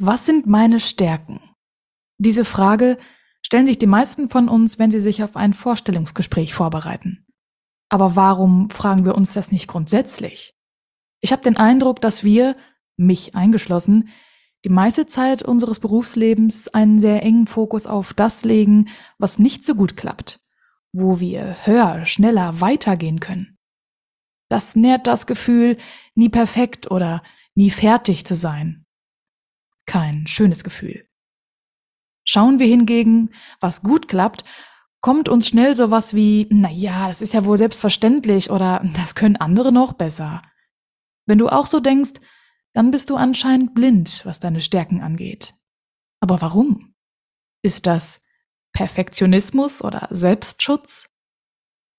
Was sind meine Stärken? Diese Frage stellen sich die meisten von uns, wenn sie sich auf ein Vorstellungsgespräch vorbereiten. Aber warum fragen wir uns das nicht grundsätzlich? Ich habe den Eindruck, dass wir, mich eingeschlossen, die meiste Zeit unseres Berufslebens einen sehr engen Fokus auf das legen, was nicht so gut klappt, wo wir höher, schneller weitergehen können. Das nährt das Gefühl, nie perfekt oder nie fertig zu sein. Kein schönes Gefühl. Schauen wir hingegen, was gut klappt, kommt uns schnell sowas wie, na ja, das ist ja wohl selbstverständlich oder das können andere noch besser. Wenn du auch so denkst, dann bist du anscheinend blind, was deine Stärken angeht. Aber warum? Ist das Perfektionismus oder Selbstschutz?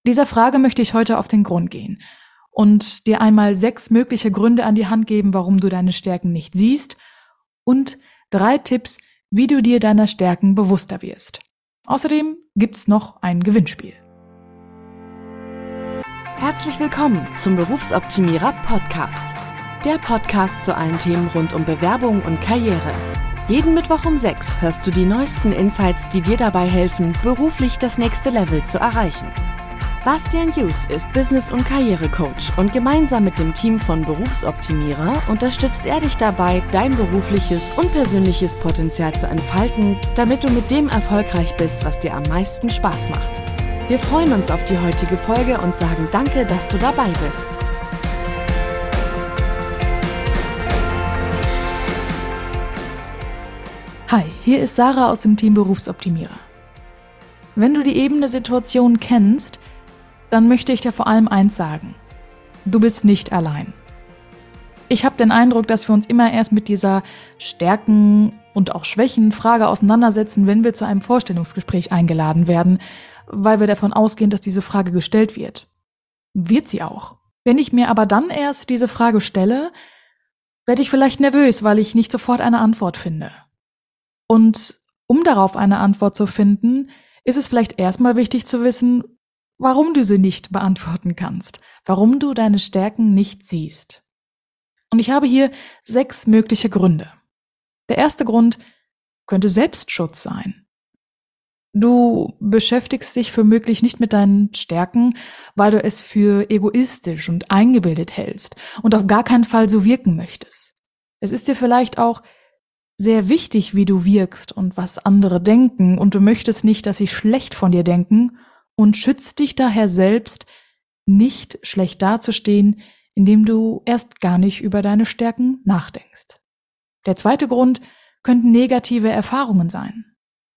Dieser Frage möchte ich heute auf den Grund gehen und dir einmal sechs mögliche Gründe an die Hand geben, warum du deine Stärken nicht siehst und drei Tipps, wie du dir deiner Stärken bewusster wirst. Außerdem gibt's noch ein Gewinnspiel. Herzlich willkommen zum Berufsoptimierer Podcast. Der Podcast zu allen Themen rund um Bewerbung und Karriere. Jeden Mittwoch um sechs hörst du die neuesten Insights, die dir dabei helfen, beruflich das nächste Level zu erreichen. Bastian Hughes ist Business- und Karrierecoach und gemeinsam mit dem Team von Berufsoptimierer unterstützt er dich dabei, dein berufliches und persönliches Potenzial zu entfalten, damit du mit dem erfolgreich bist, was dir am meisten Spaß macht. Wir freuen uns auf die heutige Folge und sagen danke, dass du dabei bist. Hi, hier ist Sarah aus dem Team Berufsoptimierer. Wenn du die ebene Situation kennst, dann möchte ich dir vor allem eins sagen. Du bist nicht allein. Ich habe den Eindruck, dass wir uns immer erst mit dieser Stärken und auch Schwächen Frage auseinandersetzen, wenn wir zu einem Vorstellungsgespräch eingeladen werden, weil wir davon ausgehen, dass diese Frage gestellt wird. Wird sie auch. Wenn ich mir aber dann erst diese Frage stelle, werde ich vielleicht nervös, weil ich nicht sofort eine Antwort finde. Und um darauf eine Antwort zu finden, ist es vielleicht erstmal wichtig zu wissen, warum du sie nicht beantworten kannst, warum du deine Stärken nicht siehst. Und ich habe hier sechs mögliche Gründe. Der erste Grund könnte Selbstschutz sein. Du beschäftigst dich für möglich nicht mit deinen Stärken, weil du es für egoistisch und eingebildet hältst und auf gar keinen Fall so wirken möchtest. Es ist dir vielleicht auch sehr wichtig, wie du wirkst und was andere denken, und du möchtest nicht, dass sie schlecht von dir denken und schützt dich daher selbst, nicht schlecht dazustehen, indem du erst gar nicht über deine Stärken nachdenkst. Der zweite Grund könnten negative Erfahrungen sein.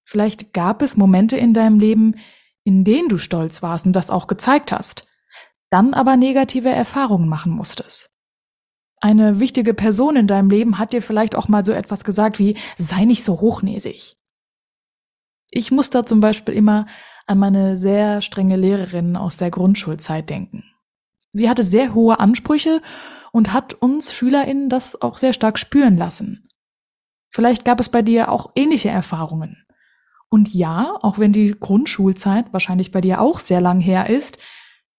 Vielleicht gab es Momente in deinem Leben, in denen du stolz warst und das auch gezeigt hast, dann aber negative Erfahrungen machen musstest. Eine wichtige Person in deinem Leben hat dir vielleicht auch mal so etwas gesagt wie, sei nicht so hochnäsig. Ich muss da zum Beispiel immer an meine sehr strenge Lehrerin aus der Grundschulzeit denken. Sie hatte sehr hohe Ansprüche und hat uns SchülerInnen das auch sehr stark spüren lassen. Vielleicht gab es bei dir auch ähnliche Erfahrungen. Und ja, auch wenn die Grundschulzeit wahrscheinlich bei dir auch sehr lang her ist,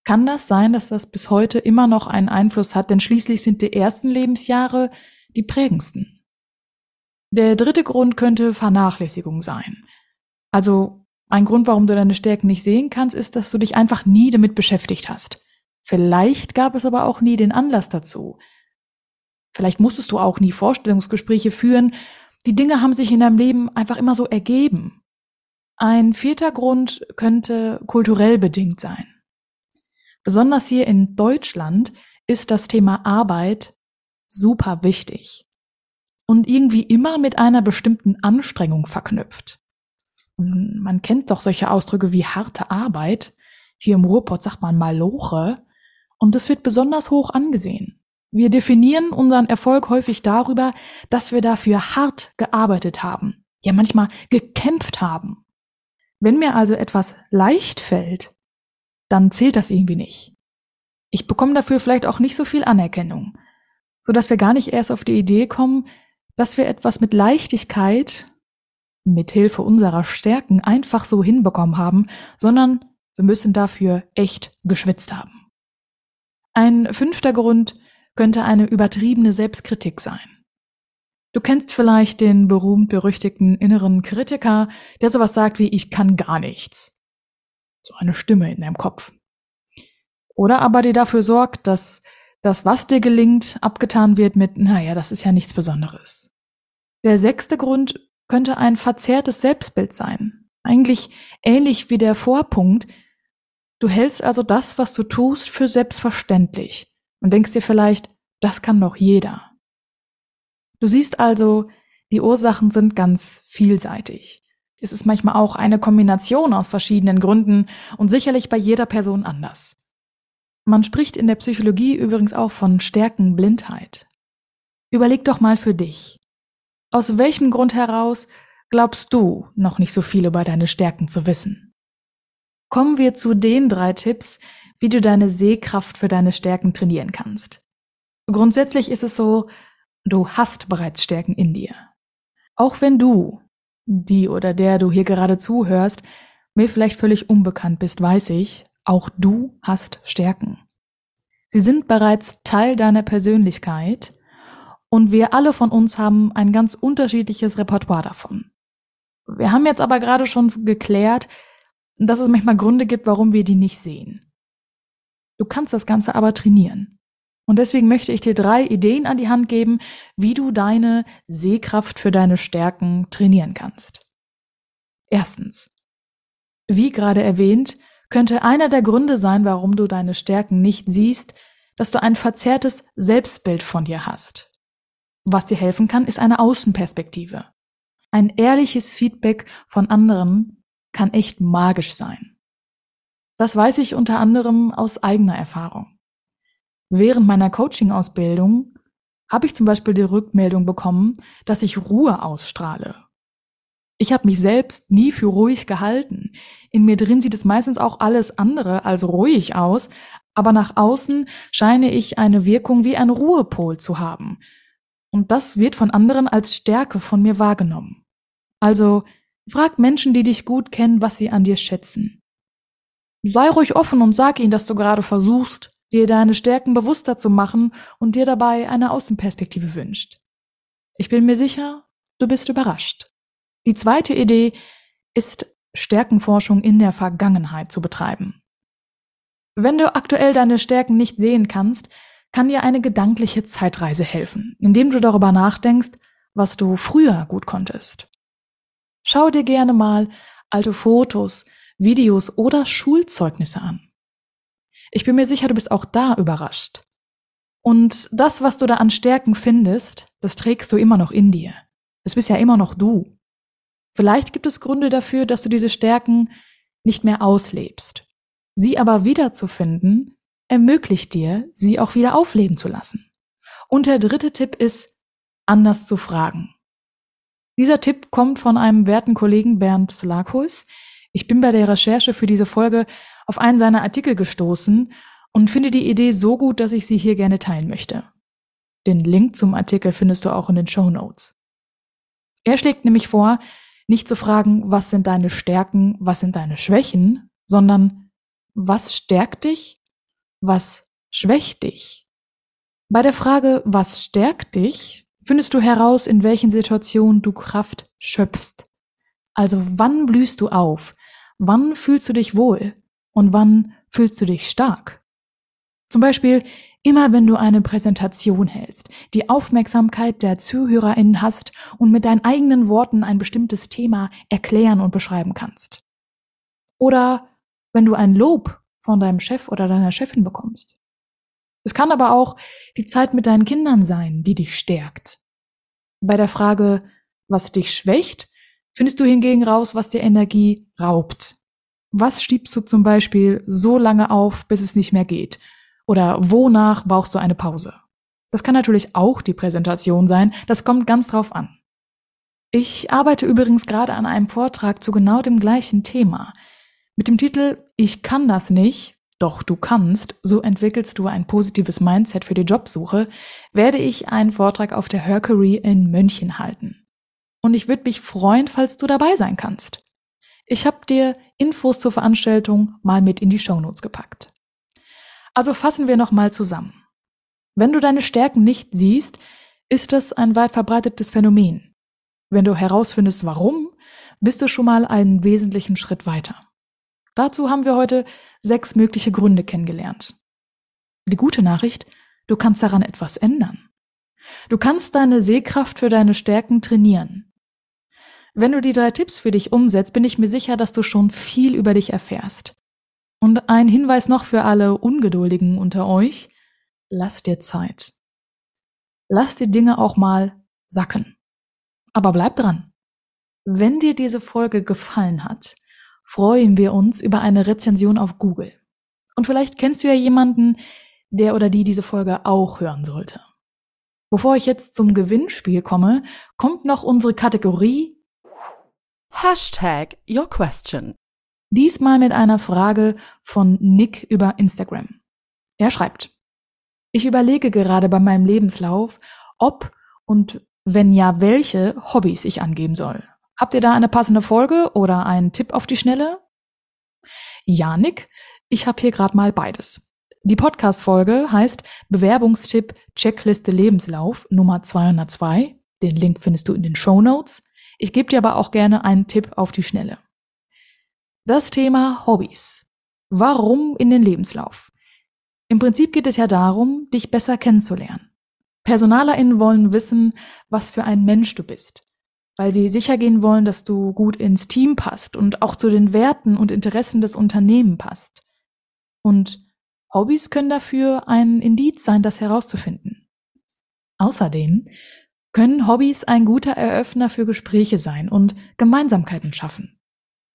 kann das sein, dass das bis heute immer noch einen Einfluss hat, denn schließlich sind die ersten Lebensjahre die prägendsten. Der dritte Grund könnte Vernachlässigung sein. Also ein Grund, warum du deine Stärken nicht sehen kannst, ist, dass du dich einfach nie damit beschäftigt hast. Vielleicht gab es aber auch nie den Anlass dazu. Vielleicht musstest du auch nie Vorstellungsgespräche führen. Die Dinge haben sich in deinem Leben einfach immer so ergeben. Ein vierter Grund könnte kulturell bedingt sein. Besonders hier in Deutschland ist das Thema Arbeit super wichtig und irgendwie immer mit einer bestimmten Anstrengung verknüpft. Man kennt doch solche Ausdrücke wie harte Arbeit. Hier im Ruhrpott sagt man Maloche. Und das wird besonders hoch angesehen. Wir definieren unseren Erfolg häufig darüber, dass wir dafür hart gearbeitet haben. Ja, manchmal gekämpft haben. Wenn mir also etwas leicht fällt, dann zählt das irgendwie nicht. Ich bekomme dafür vielleicht auch nicht so viel Anerkennung, sodass wir gar nicht erst auf die Idee kommen, dass wir etwas mit Leichtigkeit mithilfe unserer Stärken einfach so hinbekommen haben, sondern wir müssen dafür echt geschwitzt haben. Ein fünfter Grund könnte eine übertriebene Selbstkritik sein. Du kennst vielleicht den berühmt-berüchtigten inneren Kritiker, der sowas sagt wie ich kann gar nichts. So eine Stimme in deinem Kopf. Oder aber dir dafür sorgt, dass das, was dir gelingt, abgetan wird mit, naja, das ist ja nichts Besonderes. Der sechste Grund könnte ein verzerrtes Selbstbild sein. Eigentlich ähnlich wie der Vorpunkt. Du hältst also das, was du tust, für selbstverständlich und denkst dir vielleicht, das kann doch jeder. Du siehst also, die Ursachen sind ganz vielseitig. Es ist manchmal auch eine Kombination aus verschiedenen Gründen und sicherlich bei jeder Person anders. Man spricht in der Psychologie übrigens auch von Stärkenblindheit. Überleg doch mal für dich. Aus welchem Grund heraus glaubst du noch nicht so viel über deine Stärken zu wissen? Kommen wir zu den drei Tipps, wie du deine Sehkraft für deine Stärken trainieren kannst. Grundsätzlich ist es so, Du hast bereits Stärken in dir. Auch wenn du, die oder der du hier gerade zuhörst, mir vielleicht völlig unbekannt bist, weiß ich, auch du hast Stärken. Sie sind bereits Teil deiner Persönlichkeit und wir alle von uns haben ein ganz unterschiedliches Repertoire davon. Wir haben jetzt aber gerade schon geklärt, dass es manchmal Gründe gibt, warum wir die nicht sehen. Du kannst das Ganze aber trainieren. Und deswegen möchte ich dir drei Ideen an die Hand geben, wie du deine Sehkraft für deine Stärken trainieren kannst. Erstens. Wie gerade erwähnt, könnte einer der Gründe sein, warum du deine Stärken nicht siehst, dass du ein verzerrtes Selbstbild von dir hast. Was dir helfen kann, ist eine Außenperspektive. Ein ehrliches Feedback von anderen kann echt magisch sein. Das weiß ich unter anderem aus eigener Erfahrung. Während meiner Coaching-Ausbildung habe ich zum Beispiel die Rückmeldung bekommen, dass ich Ruhe ausstrahle. Ich habe mich selbst nie für ruhig gehalten. In mir drin sieht es meistens auch alles andere als ruhig aus, aber nach außen scheine ich eine Wirkung wie ein Ruhepol zu haben. Und das wird von anderen als Stärke von mir wahrgenommen. Also frag Menschen, die dich gut kennen, was sie an dir schätzen. Sei ruhig offen und sag ihnen, dass du gerade versuchst, dir deine Stärken bewusster zu machen und dir dabei eine Außenperspektive wünscht. Ich bin mir sicher, du bist überrascht. Die zweite Idee ist, Stärkenforschung in der Vergangenheit zu betreiben. Wenn du aktuell deine Stärken nicht sehen kannst, kann dir eine gedankliche Zeitreise helfen, indem du darüber nachdenkst, was du früher gut konntest. Schau dir gerne mal alte Fotos, Videos oder Schulzeugnisse an. Ich bin mir sicher, du bist auch da überrascht. Und das, was du da an Stärken findest, das trägst du immer noch in dir. Es bist ja immer noch du. Vielleicht gibt es Gründe dafür, dass du diese Stärken nicht mehr auslebst. Sie aber wiederzufinden, ermöglicht dir, sie auch wieder aufleben zu lassen. Und der dritte Tipp ist, anders zu fragen. Dieser Tipp kommt von einem werten Kollegen Bernd Slakus. Ich bin bei der Recherche für diese Folge auf einen seiner Artikel gestoßen und finde die Idee so gut, dass ich sie hier gerne teilen möchte. Den Link zum Artikel findest du auch in den Show Notes. Er schlägt nämlich vor, nicht zu fragen, was sind deine Stärken, was sind deine Schwächen, sondern was stärkt dich, was schwächt dich. Bei der Frage, was stärkt dich, findest du heraus, in welchen Situationen du Kraft schöpfst. Also wann blühst du auf? Wann fühlst du dich wohl? und wann fühlst du dich stark? Zum Beispiel immer wenn du eine Präsentation hältst, die Aufmerksamkeit der ZuhörerInnen hast und mit deinen eigenen Worten ein bestimmtes Thema erklären und beschreiben kannst. Oder wenn du ein Lob von deinem Chef oder deiner Chefin bekommst. Es kann aber auch die Zeit mit deinen Kindern sein, die dich stärkt. Bei der Frage, was dich schwächt, findest du hingegen raus, was dir Energie raubt. Was schiebst du zum Beispiel so lange auf, bis es nicht mehr geht? Oder wonach brauchst du eine Pause? Das kann natürlich auch die Präsentation sein, das kommt ganz drauf an. Ich arbeite übrigens gerade an einem Vortrag zu genau dem gleichen Thema. Mit dem Titel Ich kann das nicht, doch du kannst, so entwickelst du ein positives Mindset für die Jobsuche, werde ich einen Vortrag auf der Hercury in München halten. Und ich würde mich freuen, falls du dabei sein kannst. Ich habe dir Infos zur Veranstaltung mal mit in die Shownotes gepackt. Also fassen wir nochmal zusammen. Wenn du deine Stärken nicht siehst, ist das ein weit verbreitetes Phänomen. Wenn du herausfindest, warum, bist du schon mal einen wesentlichen Schritt weiter. Dazu haben wir heute sechs mögliche Gründe kennengelernt. Die gute Nachricht, du kannst daran etwas ändern. Du kannst deine Sehkraft für deine Stärken trainieren. Wenn du die drei Tipps für dich umsetzt, bin ich mir sicher, dass du schon viel über dich erfährst. Und ein Hinweis noch für alle Ungeduldigen unter euch. Lass dir Zeit. Lass die Dinge auch mal sacken. Aber bleib dran. Wenn dir diese Folge gefallen hat, freuen wir uns über eine Rezension auf Google. Und vielleicht kennst du ja jemanden, der oder die diese Folge auch hören sollte. Bevor ich jetzt zum Gewinnspiel komme, kommt noch unsere Kategorie Hashtag Your Question. Diesmal mit einer Frage von Nick über Instagram. Er schreibt, ich überlege gerade bei meinem Lebenslauf, ob und wenn ja, welche Hobbys ich angeben soll. Habt ihr da eine passende Folge oder einen Tipp auf die Schnelle? Ja, Nick, ich habe hier gerade mal beides. Die Podcast-Folge heißt Bewerbungstipp Checkliste Lebenslauf Nummer 202. Den Link findest du in den Show Notes. Ich gebe dir aber auch gerne einen Tipp auf die Schnelle. Das Thema Hobbys. Warum in den Lebenslauf? Im Prinzip geht es ja darum, dich besser kennenzulernen. PersonalerInnen wollen wissen, was für ein Mensch du bist, weil sie sicher gehen wollen, dass du gut ins Team passt und auch zu den Werten und Interessen des Unternehmens passt. Und Hobbys können dafür ein Indiz sein, das herauszufinden. Außerdem können Hobbys ein guter Eröffner für Gespräche sein und Gemeinsamkeiten schaffen.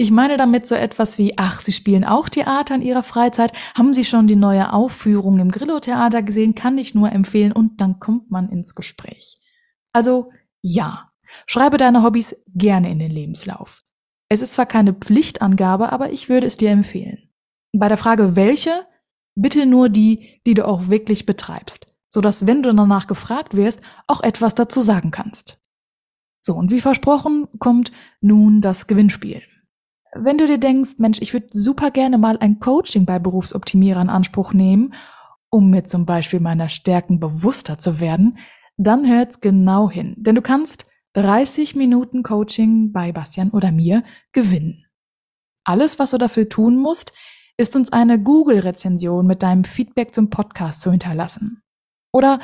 Ich meine damit so etwas wie, ach, Sie spielen auch Theater in Ihrer Freizeit, haben Sie schon die neue Aufführung im Grillo-Theater gesehen, kann ich nur empfehlen und dann kommt man ins Gespräch. Also ja, schreibe deine Hobbys gerne in den Lebenslauf. Es ist zwar keine Pflichtangabe, aber ich würde es dir empfehlen. Bei der Frage welche, bitte nur die, die du auch wirklich betreibst sodass, wenn du danach gefragt wirst, auch etwas dazu sagen kannst. So, und wie versprochen kommt nun das Gewinnspiel. Wenn du dir denkst, Mensch, ich würde super gerne mal ein Coaching bei Berufsoptimierer in Anspruch nehmen, um mir zum Beispiel meiner Stärken bewusster zu werden, dann hört's genau hin. Denn du kannst 30 Minuten Coaching bei Bastian oder mir gewinnen. Alles, was du dafür tun musst, ist uns eine Google-Rezension mit deinem Feedback zum Podcast zu hinterlassen. Oder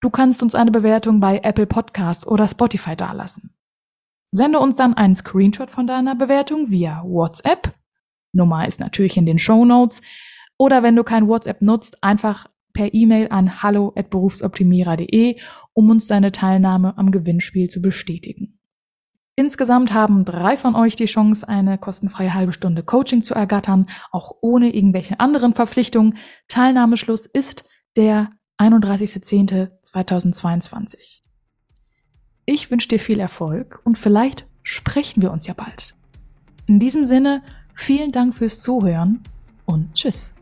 du kannst uns eine Bewertung bei Apple Podcasts oder Spotify dalassen. Sende uns dann einen Screenshot von deiner Bewertung via WhatsApp. Nummer ist natürlich in den Show Notes. Oder wenn du kein WhatsApp nutzt, einfach per E-Mail an hallo@berufsoptimierer.de, um uns deine Teilnahme am Gewinnspiel zu bestätigen. Insgesamt haben drei von euch die Chance, eine kostenfreie halbe Stunde Coaching zu ergattern, auch ohne irgendwelche anderen Verpflichtungen. Teilnahmeschluss ist der 31.10.2022. Ich wünsche dir viel Erfolg und vielleicht sprechen wir uns ja bald. In diesem Sinne, vielen Dank fürs Zuhören und tschüss.